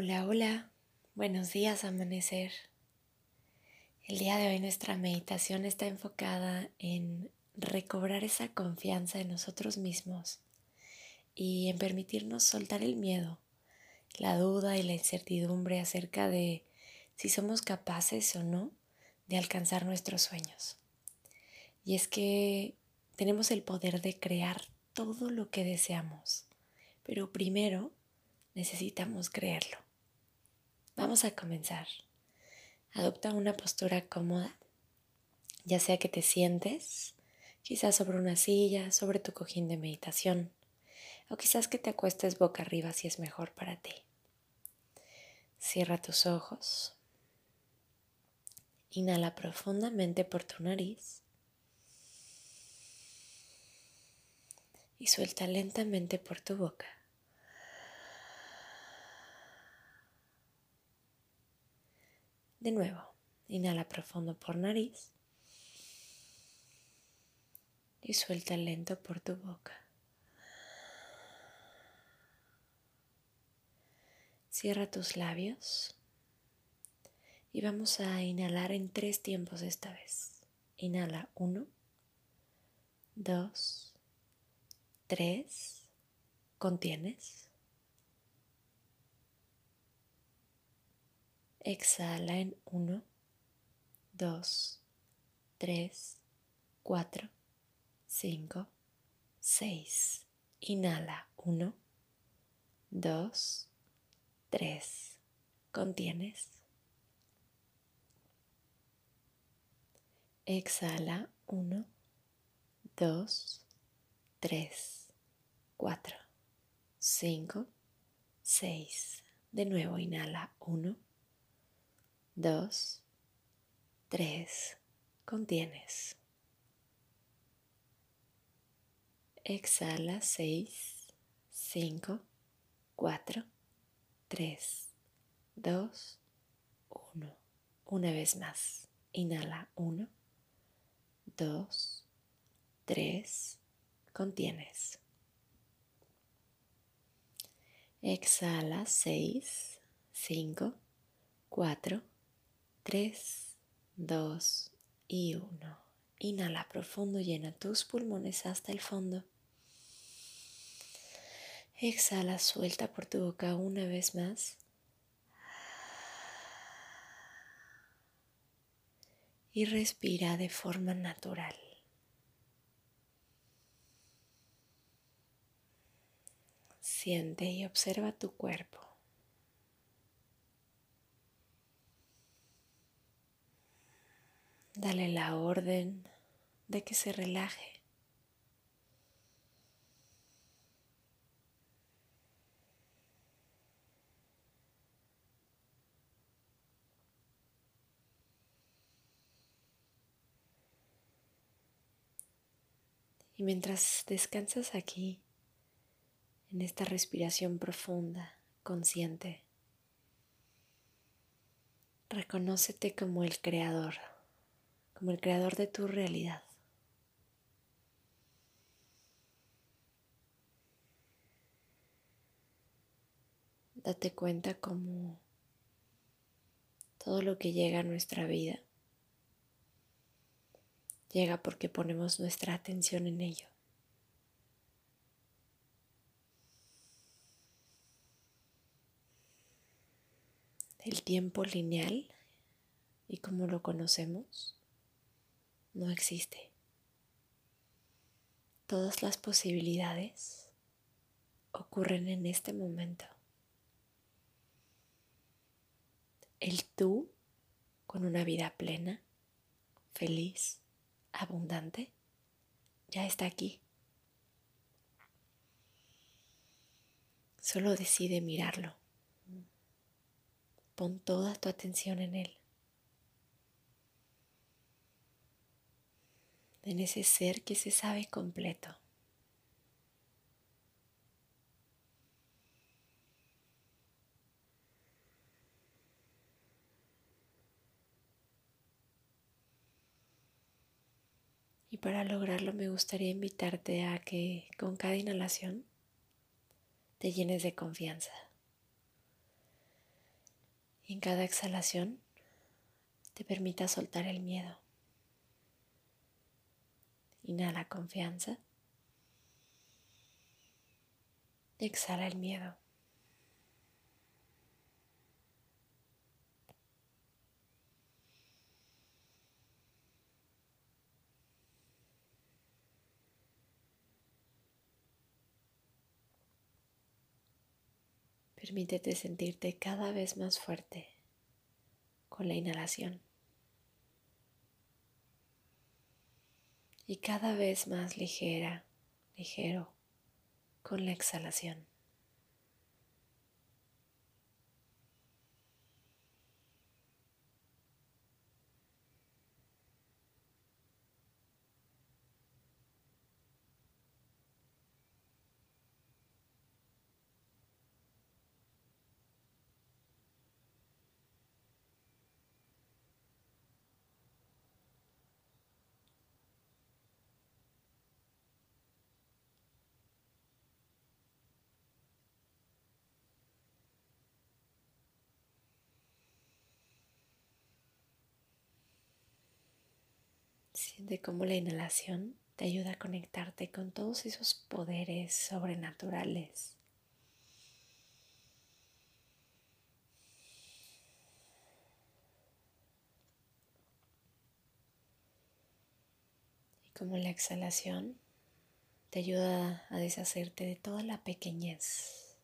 Hola, hola, buenos días amanecer. El día de hoy nuestra meditación está enfocada en recobrar esa confianza en nosotros mismos y en permitirnos soltar el miedo, la duda y la incertidumbre acerca de si somos capaces o no de alcanzar nuestros sueños. Y es que tenemos el poder de crear todo lo que deseamos, pero primero necesitamos creerlo. Vamos a comenzar. Adopta una postura cómoda, ya sea que te sientes, quizás sobre una silla, sobre tu cojín de meditación, o quizás que te acuestes boca arriba si es mejor para ti. Cierra tus ojos. Inhala profundamente por tu nariz. Y suelta lentamente por tu boca. De nuevo, inhala profundo por nariz y suelta lento por tu boca. Cierra tus labios y vamos a inhalar en tres tiempos esta vez. Inhala uno, dos, tres, contienes. Exhala en 1, 2, 3, 4, 5, 6. Inhala 1, 2, 3. Contienes. Exhala 1, 2, 3, 4, 5, 6. De nuevo inhala 1, dos, tres, contienes. Exhala. Seis, cinco, cuatro, tres, dos, uno. Una vez más. Inhala. Uno, dos, tres, contienes. Exhala. Seis, cinco, cuatro, 3, 2 y 1. Inhala profundo, llena tus pulmones hasta el fondo. Exhala, suelta por tu boca una vez más. Y respira de forma natural. Siente y observa tu cuerpo. Dale la orden de que se relaje. Y mientras descansas aquí, en esta respiración profunda, consciente, reconócete como el creador como el creador de tu realidad. Date cuenta como todo lo que llega a nuestra vida llega porque ponemos nuestra atención en ello. El tiempo lineal y como lo conocemos no existe. Todas las posibilidades ocurren en este momento. El tú con una vida plena, feliz, abundante, ya está aquí. Solo decide mirarlo. Pon toda tu atención en él. En ese ser que se sabe completo. Y para lograrlo me gustaría invitarte a que con cada inhalación te llenes de confianza. Y en cada exhalación te permita soltar el miedo. Inhala confianza. Exhala el miedo. Permítete sentirte cada vez más fuerte con la inhalación y cada vez más ligera, ligero con la exhalación. Siente cómo la inhalación te ayuda a conectarte con todos esos poderes sobrenaturales. Y como la exhalación te ayuda a deshacerte de toda la pequeñez.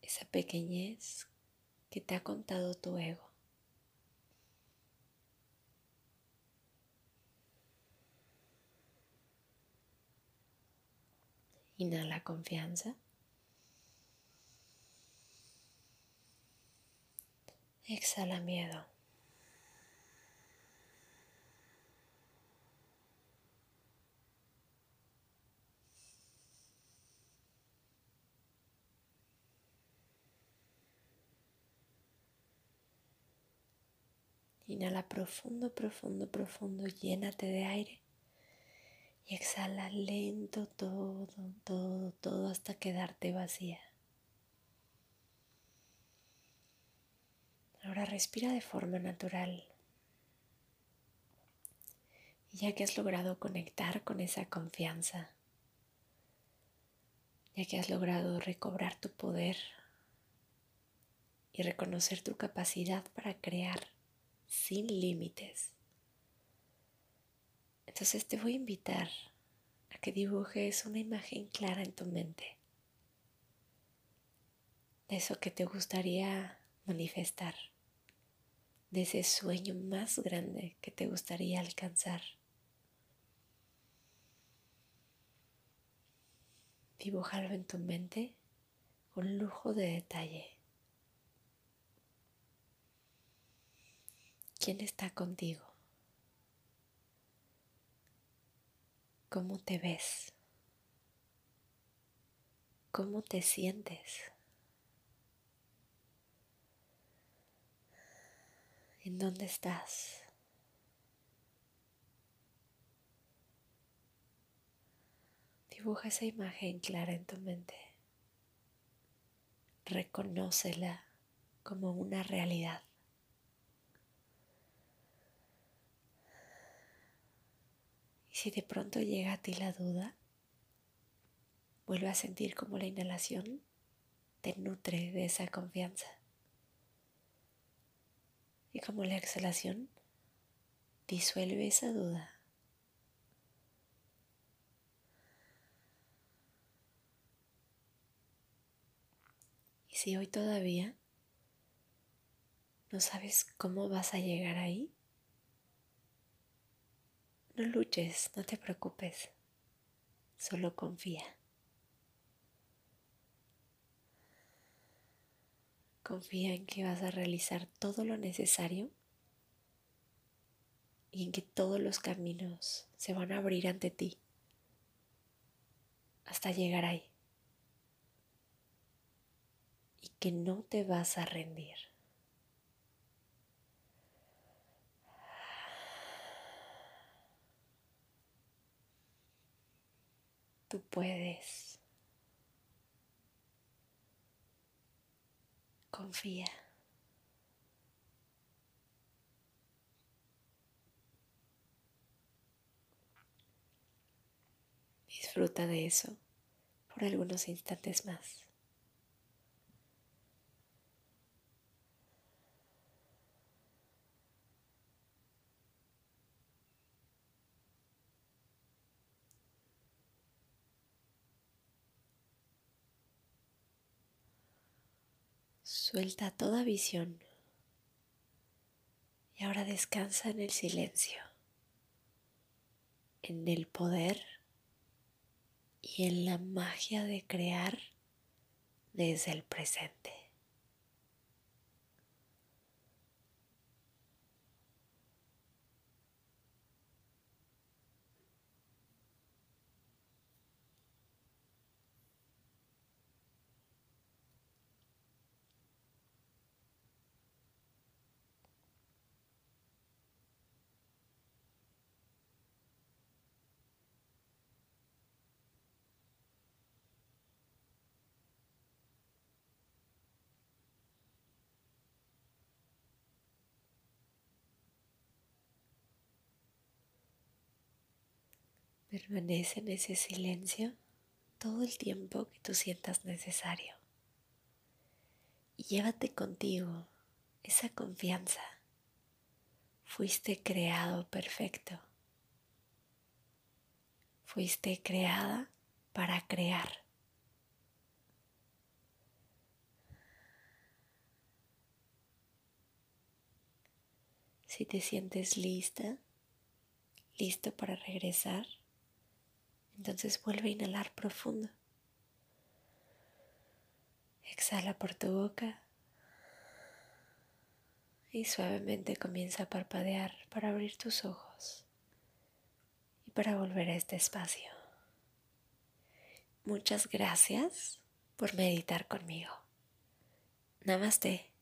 Esa pequeñez que te ha contado tu ego. Inhala confianza. Exhala miedo. Inhala profundo, profundo, profundo, llénate de aire y exhala lento todo, todo, todo hasta quedarte vacía. Ahora respira de forma natural. Y ya que has logrado conectar con esa confianza, ya que has logrado recobrar tu poder y reconocer tu capacidad para crear sin límites, entonces te voy a invitar a que dibujes una imagen clara en tu mente de eso que te gustaría manifestar, de ese sueño más grande que te gustaría alcanzar. Dibújalo en tu mente con lujo de detalle. ¿Quién está contigo? ¿Cómo te ves? ¿Cómo te sientes? ¿En dónde estás? Dibuja esa imagen clara en tu mente. Reconócela como una realidad. Si de pronto llega a ti la duda, vuelve a sentir como la inhalación te nutre de esa confianza. Y como la exhalación disuelve esa duda. Y si hoy todavía no sabes cómo vas a llegar ahí, no luches, no te preocupes, solo confía. Confía en que vas a realizar todo lo necesario y en que todos los caminos se van a abrir ante ti hasta llegar ahí. Y que no te vas a rendir. Tú puedes. confía. Disfruta de eso por algunos instantes más. Suelta toda visión y ahora descansa en el silencio, en el poder y en la magia de crear desde el presente. Permanece en ese silencio todo el tiempo que tú sientas necesario. Y llévate contigo esa confianza. Fuiste creado perfecto. Fuiste creada para crear. Si te sientes lista, listo para regresar, entonces vuelve a inhalar profundo. Exhala por tu boca y suavemente comienza a parpadear para abrir tus ojos y para volver a este espacio. Muchas gracias por meditar conmigo. Namaste.